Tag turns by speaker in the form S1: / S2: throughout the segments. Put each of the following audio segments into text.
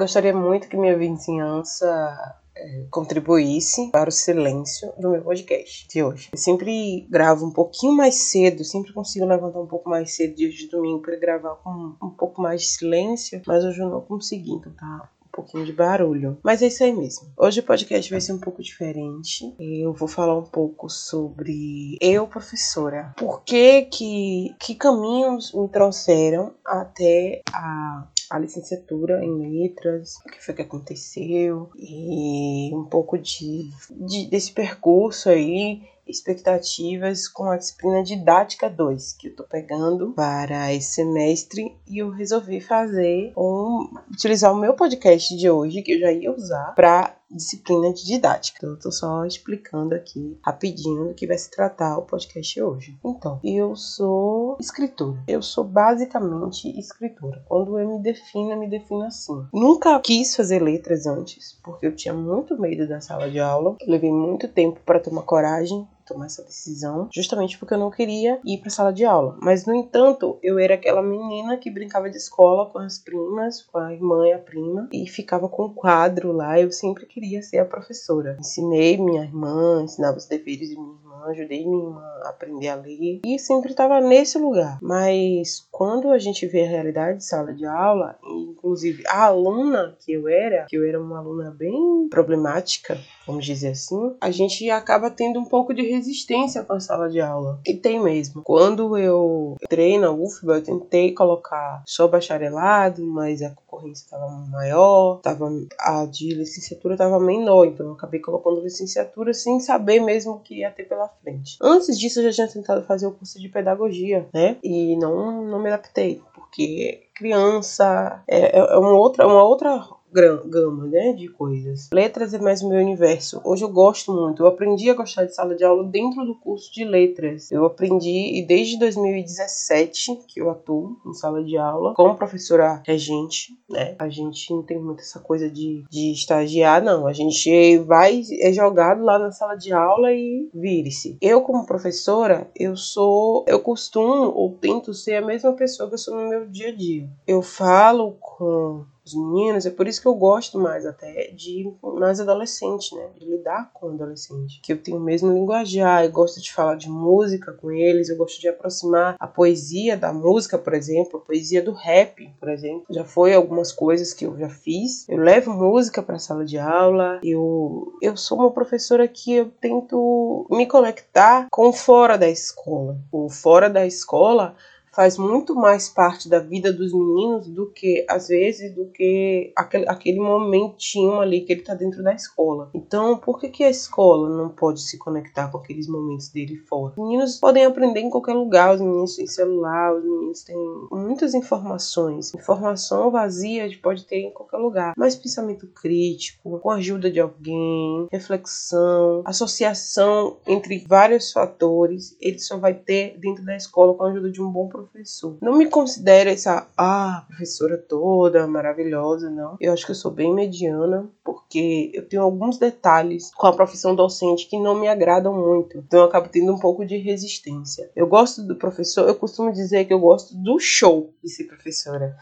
S1: Gostaria muito que minha vizinhança é, contribuísse para o silêncio do meu podcast de hoje. Eu sempre gravo um pouquinho mais cedo, sempre consigo levantar um pouco mais cedo dia de domingo para gravar com um pouco mais de silêncio, mas hoje eu não consegui, então tá um pouquinho de barulho. Mas é isso aí mesmo. Hoje o podcast vai ser um pouco diferente. Eu vou falar um pouco sobre eu, professora. Por que que, que caminhos me trouxeram até a a licenciatura em letras, o que foi que aconteceu e um pouco de, de desse percurso aí expectativas com a disciplina didática 2 que eu tô pegando para esse semestre e eu resolvi fazer um utilizar o meu podcast de hoje que eu já ia usar para disciplina de didática. Então, eu tô só explicando aqui rapidinho do que vai se tratar o podcast hoje. Então, eu sou escritora. Eu sou basicamente escritora. Quando eu me defino, eu me defino assim. Nunca quis fazer letras antes, porque eu tinha muito medo da sala de aula. Eu levei muito tempo para tomar coragem tomar essa decisão, justamente porque eu não queria ir para sala de aula. Mas no entanto, eu era aquela menina que brincava de escola com as primas, com a irmã e a prima, e ficava com um quadro lá. Eu sempre queria ser a professora. Ensinei minha irmã, ensinava os deveres de minha irmã, ajudei minha irmã a aprender a ler e sempre estava nesse lugar. Mas quando a gente vê a realidade de sala de aula, inclusive a aluna que eu era, que eu era uma aluna bem problemática, vamos dizer assim, a gente acaba tendo um pouco de resistência com a sala de aula. E tem mesmo. Quando eu entrei na UFBA, eu tentei colocar só bacharelado, mas a concorrência estava maior, tava, a de licenciatura estava menor, então eu acabei colocando licenciatura sem saber mesmo o que ia ter pela frente. Antes disso, eu já tinha tentado fazer o curso de pedagogia, né? E não, não me adaptei, porque criança é, é uma outra, uma outra gama né, de coisas. Letras é mais meu universo. Hoje eu gosto muito. Eu aprendi a gostar de sala de aula dentro do curso de letras. Eu aprendi e desde 2017 que eu atuo em sala de aula como professora regente, né? A gente não tem muito essa coisa de, de estagiar, não. A gente vai, é jogado lá na sala de aula e vire-se. Eu, como professora, eu sou, eu costumo ou tento ser a mesma pessoa que eu sou no meu dia a dia. Eu falo com os meninos, é por isso que eu gosto mais até de mais adolescente, né? De lidar com adolescente. Que eu tenho o mesmo linguajar, eu gosto de falar de música com eles, eu gosto de aproximar a poesia da música, por exemplo, a poesia do rap, por exemplo. Já foi algumas coisas que eu já fiz. Eu levo música para sala de aula, eu, eu sou uma professora que eu tento me conectar com fora da escola. O fora da escola faz muito mais parte da vida dos meninos do que, às vezes, do que aquele, aquele momentinho ali que ele está dentro da escola. Então, por que, que a escola não pode se conectar com aqueles momentos dele fora? Os meninos podem aprender em qualquer lugar, os meninos têm celular, os meninos têm muitas informações. Informação vazia a gente pode ter em qualquer lugar, mas pensamento crítico, com a ajuda de alguém, reflexão, associação entre vários fatores, ele só vai ter dentro da escola com a ajuda de um bom professor professor. Não me considero essa, ah, professora toda maravilhosa, não. Eu acho que eu sou bem mediana, porque eu tenho alguns detalhes com a profissão docente que não me agradam muito. Então eu acabo tendo um pouco de resistência. Eu gosto do professor, eu costumo dizer que eu gosto do show de ser professora.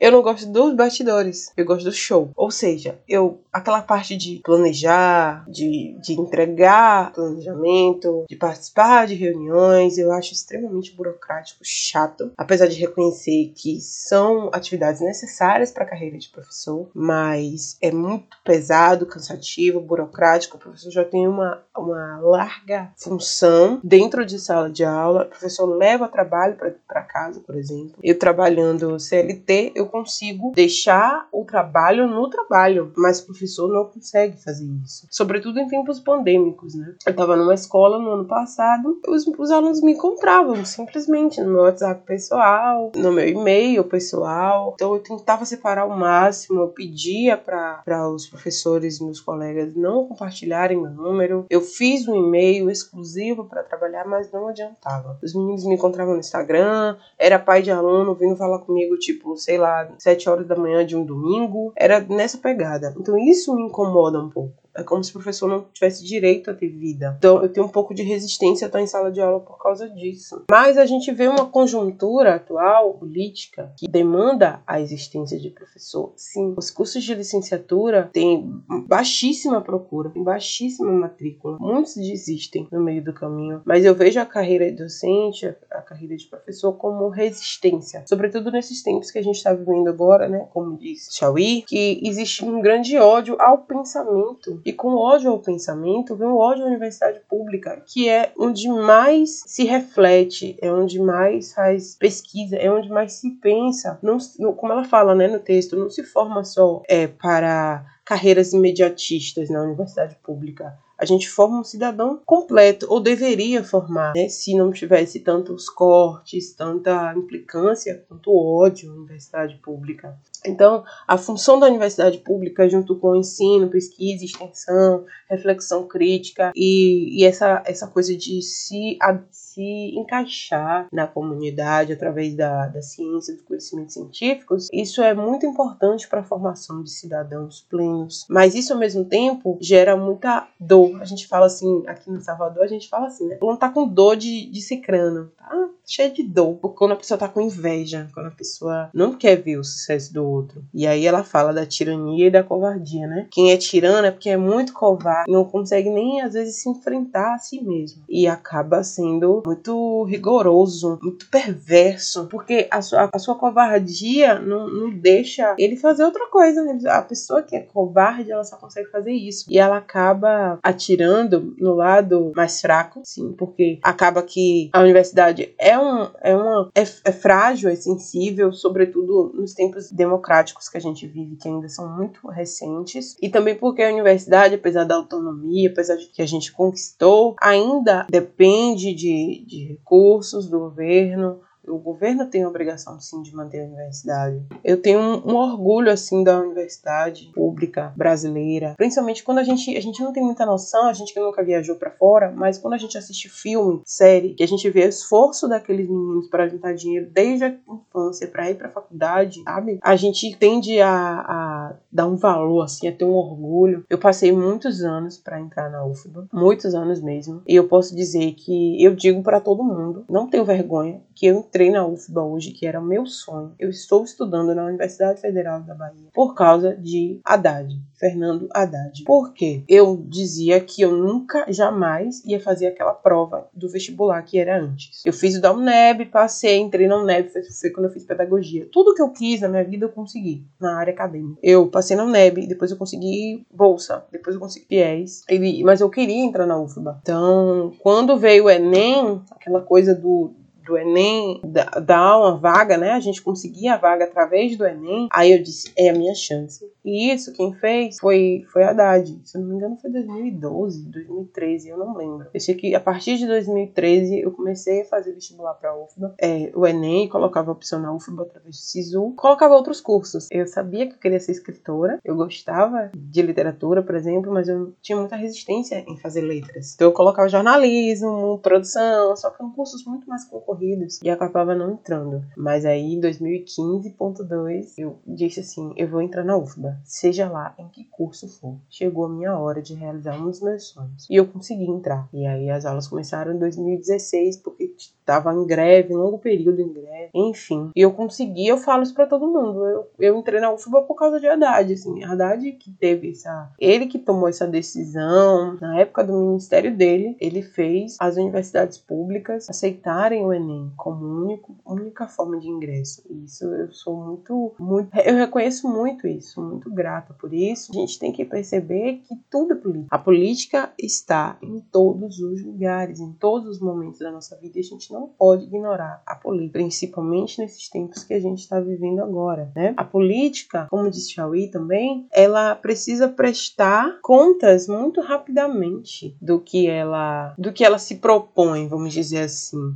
S1: Eu não gosto dos bastidores, eu gosto do show. Ou seja, eu aquela parte de planejar, de, de entregar planejamento, de participar de reuniões, eu acho extremamente burocrático, chato. Apesar de reconhecer que são atividades necessárias para a carreira de professor, mas é muito pesado, cansativo, burocrático. O professor já tem uma, uma larga função dentro de sala de aula. O professor leva trabalho para casa, por exemplo. Eu trabalhando CLT, eu consigo deixar o trabalho no trabalho, mas o professor não consegue fazer isso. Sobretudo em tempos pandêmicos, né? Eu estava numa escola no ano passado, os, os alunos me encontravam simplesmente no meu WhatsApp pessoal, no meu e-mail pessoal. Então eu tentava separar o máximo, eu pedia para os professores, meus colegas, não compartilharem meu número. Eu fiz um e-mail exclusivo para trabalhar, mas não adiantava. Os meninos me encontravam no Instagram, era pai de aluno vindo falar comigo, tipo, sei lá, sete horas da manhã de um domingo. Era nessa pegada. Então isso me incomoda um pouco. É como se o professor não tivesse direito a ter vida. Então eu tenho um pouco de resistência a estar em sala de aula por causa disso. Mas a gente vê uma conjuntura atual, política, que demanda a existência de professor. Sim, os cursos de licenciatura têm baixíssima procura, tem baixíssima matrícula. Muitos desistem no meio do caminho. Mas eu vejo a carreira docente, a carreira de professor, como resistência. Sobretudo nesses tempos que a gente está vivendo agora, né? Como diz Chauí, que existe um grande ódio ao pensamento. E com ódio ao pensamento vem o ódio à universidade pública, que é onde mais se reflete, é onde mais faz pesquisa, é onde mais se pensa. Não, como ela fala né, no texto, não se forma só é, para carreiras imediatistas na universidade pública a gente forma um cidadão completo, ou deveria formar, né? se não tivesse tantos cortes, tanta implicância, tanto ódio na universidade pública. Então, a função da universidade pública, junto com o ensino, pesquisa, extensão, reflexão crítica e, e essa, essa coisa de se, a, se encaixar na comunidade através da, da ciência, dos conhecimentos científicos, isso é muito importante para a formação de cidadãos plenos. Mas isso, ao mesmo tempo, gera muita dor. A gente fala assim, aqui no Salvador, a gente fala assim, né? Não tá com dor de, de cicrano, tá cheio de dor. Quando a pessoa tá com inveja, quando a pessoa não quer ver o sucesso do outro. E aí ela fala da tirania e da covardia, né? Quem é tirano é porque é muito covarde, não consegue nem às vezes se enfrentar a si mesmo. E acaba sendo muito rigoroso, muito perverso, porque a sua, a sua covardia não, não deixa ele fazer outra coisa. Né? A pessoa que é covarde, ela só consegue fazer isso. E ela acaba atirando no lado mais fraco, sim, porque acaba que a universidade é um é uma é, é frágil, é sensível, sobretudo nos tempos democráticos que a gente vive, que ainda são muito recentes, e também porque a universidade, apesar da autonomia, apesar de que a gente conquistou, ainda depende de, de recursos do governo, o governo tem a obrigação, sim, de manter a universidade. Eu tenho um, um, orgulho, assim, da universidade pública brasileira. Principalmente quando a gente, a gente não tem muita noção, a gente que nunca viajou para fora, mas quando a gente assiste filme, série, que a gente vê o esforço daqueles meninos para juntar dinheiro desde a infância para ir pra faculdade, sabe? A gente tende a, a dar um valor, assim, a ter um orgulho. Eu passei muitos anos para entrar na UFBA, muitos anos mesmo. E eu posso dizer que eu digo para todo mundo, não tenho vergonha, que eu entrei na UFBA hoje, que era meu sonho. Eu estou estudando na Universidade Federal da Bahia por causa de Haddad, Fernando Haddad. Por quê? Eu dizia que eu nunca, jamais ia fazer aquela prova do vestibular que era antes. Eu fiz o da UNEB, passei, entrei na UNEB, foi, foi quando eu fiz pedagogia. Tudo que eu quis na minha vida eu consegui na área acadêmica. Eu passei na UNEB, depois eu consegui bolsa, depois eu consegui fiéis, mas eu queria entrar na UFBA. Então, quando veio o Enem, aquela coisa do do Enem dar uma vaga, né? A gente conseguia a vaga através do Enem. Aí eu disse, é a minha chance. E isso quem fez foi, foi a Haddad. Se não me engano foi 2012, 2013, eu não lembro. Eu sei que a partir de 2013 eu comecei a fazer vestibular para UFBA. É, o Enem, colocava a opção na UFBA através do SISU. Colocava outros cursos. Eu sabia que eu queria ser escritora. Eu gostava de literatura, por exemplo, mas eu tinha muita resistência em fazer letras. Então eu colocava jornalismo, produção, só que eram cursos muito mais concorridos corridos e acabava não entrando. Mas aí em 2015.2 eu disse assim, eu vou entrar na UFBA, seja lá em que curso for. Chegou a minha hora de realizar um dos meus sonhos. E eu consegui entrar. E aí as aulas começaram em 2016 porque estava em greve, longo período em greve, enfim. E eu consegui, eu falo isso para todo mundo. Eu, eu entrei na UFBA por causa de Haddad, assim. Haddad que teve essa. Ele que tomou essa decisão. Na época do ministério dele, ele fez as universidades públicas aceitarem o Enem como único, única forma de ingresso. Isso eu sou muito, muito. Eu reconheço muito isso, muito grata por isso. A gente tem que perceber que tudo é política. A política está em todos os lugares, em todos os momentos da nossa vida. E a gente não pode ignorar a política, principalmente nesses tempos que a gente está vivendo agora, né? A política, como disse Chauí também, ela precisa prestar contas muito rapidamente do que ela, do que ela se propõe, vamos dizer assim.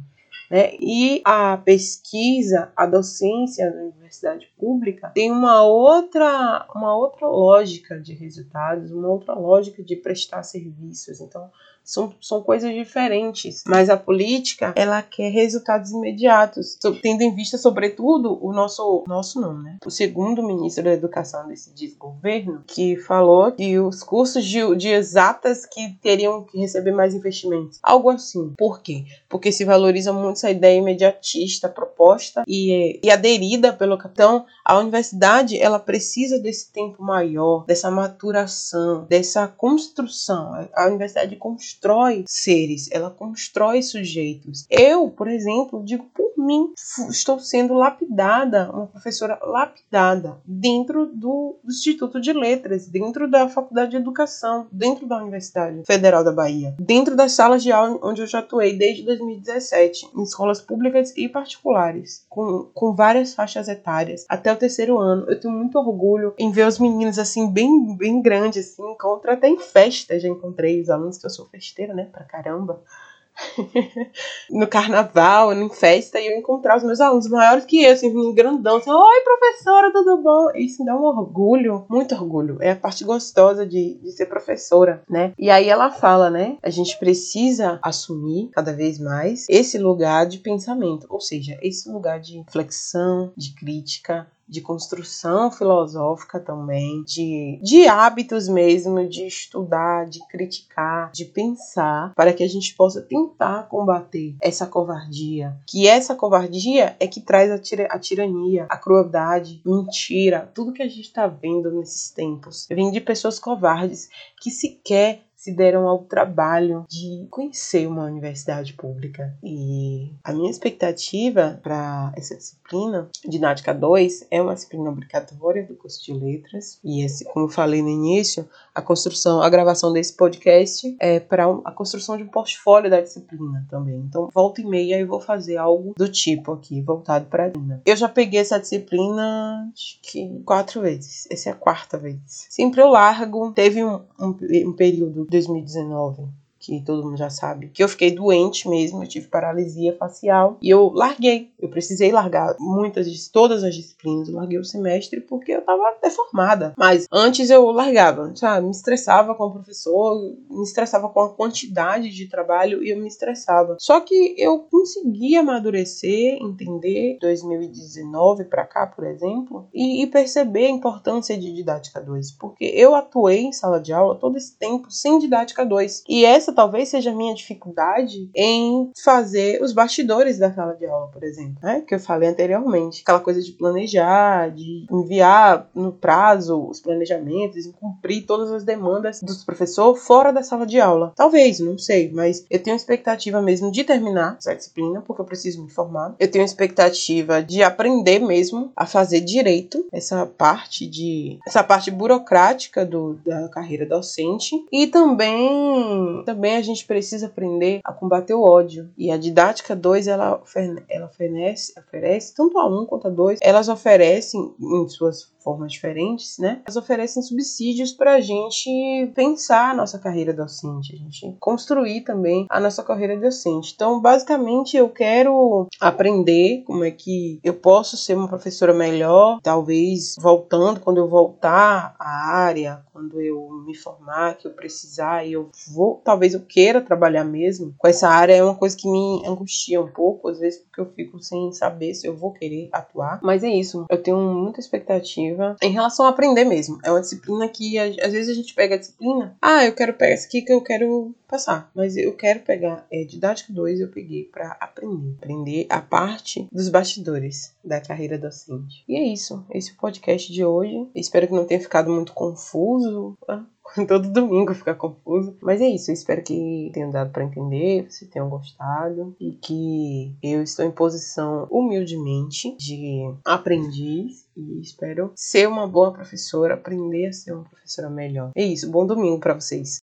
S1: Né? E a pesquisa, a docência na universidade pública tem uma outra, uma outra lógica de resultados, uma outra lógica de prestar serviços. Então, São, são coisas diferentes. Mas a política, ela quer resultados imediatos, tendo em vista, sobretudo, o nosso, nosso não, né? O segundo ministro da Educação desse desgoverno, que falou que os cursos de, de exatas que teriam que receber mais investimentos. Algo assim. Por quê? Porque se valoriza muito essa ideia imediatista proposta e, e aderida pelo capitão. A universidade, ela precisa desse tempo maior, dessa maturação, dessa construção. A universidade constrói seres, ela constrói sujeitos. Eu, por exemplo, digo mim, estou sendo lapidada, uma professora lapidada dentro do, Instituto de Letras, dentro da Faculdade de Educação, dentro da Universidade Federal da Bahia, dentro das salas de aula onde eu já atuei desde 2017, em escolas públicas e particulares, com, com várias faixas etárias, até o terceiro ano. Eu tenho muito orgulho em ver os meninos assim, bem, bem grandes, assim, encontro até em festa, já encontrei os alunos que eu sou festeira, né, pra caramba. no carnaval, em festa, e eu encontrar os meus alunos maiores que eu, assim, grandão, assim, oi professora, tudo bom? Isso me dá um orgulho, muito orgulho. É a parte gostosa de, de ser professora, né? E aí ela fala, né? A gente precisa assumir cada vez mais esse lugar de pensamento, ou seja, esse lugar de flexão, de crítica, de construção filosófica também, de, de hábitos mesmo, de estudar, de criticar, de pensar, para que a gente possa tentar combater essa covardia. Que essa covardia é que traz a, tira, a tirania, a crueldade, mentira, tudo que a gente está vendo nesses tempos. Vem de pessoas covardes que sequer se deram ao trabalho de conhecer uma universidade pública. E a minha expectativa para essa disciplina, Didática 2, é uma disciplina obrigatória do curso de letras. E esse, como falei no início, a construção, a gravação desse podcast é para a construção de um portfólio da disciplina também. Então, volta e meia eu vou fazer algo do tipo aqui, voltado para a disciplina. Eu já peguei essa disciplina acho que quatro vezes. Essa é a quarta vez. Sempre eu largo. Teve um, um, um período 2019 que todo mundo já sabe, que eu fiquei doente mesmo, eu tive paralisia facial e eu larguei. Eu precisei largar muitas, todas as disciplinas, eu larguei o semestre porque eu tava deformada. Mas antes eu largava, sabe? Me estressava com o professor, me estressava com a quantidade de trabalho e eu me estressava. Só que eu consegui amadurecer, entender 2019 para cá, por exemplo, e, e perceber a importância de didática 2, porque eu atuei em sala de aula todo esse tempo sem didática 2. E essa essa talvez seja a minha dificuldade em fazer os bastidores da sala de aula, por exemplo, né? Que eu falei anteriormente. Aquela coisa de planejar, de enviar no prazo os planejamentos, cumprir todas as demandas dos professores fora da sala de aula. Talvez, não sei, mas eu tenho expectativa mesmo de terminar essa disciplina, porque eu preciso me formar. Eu tenho expectativa de aprender mesmo a fazer direito essa parte de essa parte burocrática do, da carreira docente e também também a gente precisa aprender a combater o ódio. E a didática 2, ela, ela oferece, oferece, tanto a 1 um quanto a 2, elas oferecem em suas formas diferentes, né? Elas oferecem subsídios para a gente pensar a nossa carreira docente, a gente construir também a nossa carreira docente. Então, basicamente, eu quero aprender como é que eu posso ser uma professora melhor, talvez voltando, quando eu voltar à área, quando eu me formar, que eu precisar, e eu vou, talvez eu queira trabalhar mesmo com essa área, é uma coisa que me angustia um pouco, às vezes porque eu fico sem saber se eu vou querer atuar. Mas é isso, eu tenho muita expectativa em relação a aprender mesmo. É uma disciplina que às vezes a gente pega a disciplina, ah, eu quero pegar essa aqui que eu quero passar, mas eu quero pegar é, didática 2 eu peguei para aprender, aprender a parte dos bastidores da carreira docente. E é isso, esse é o podcast de hoje. Espero que não tenha ficado muito confuso. Ah, todo domingo fica confuso. Mas é isso, eu espero que tenham dado para entender, que vocês tenham gostado e que eu estou em posição humildemente de aprendiz e espero ser uma boa professora, aprender a ser uma professora melhor. É isso, bom domingo para vocês.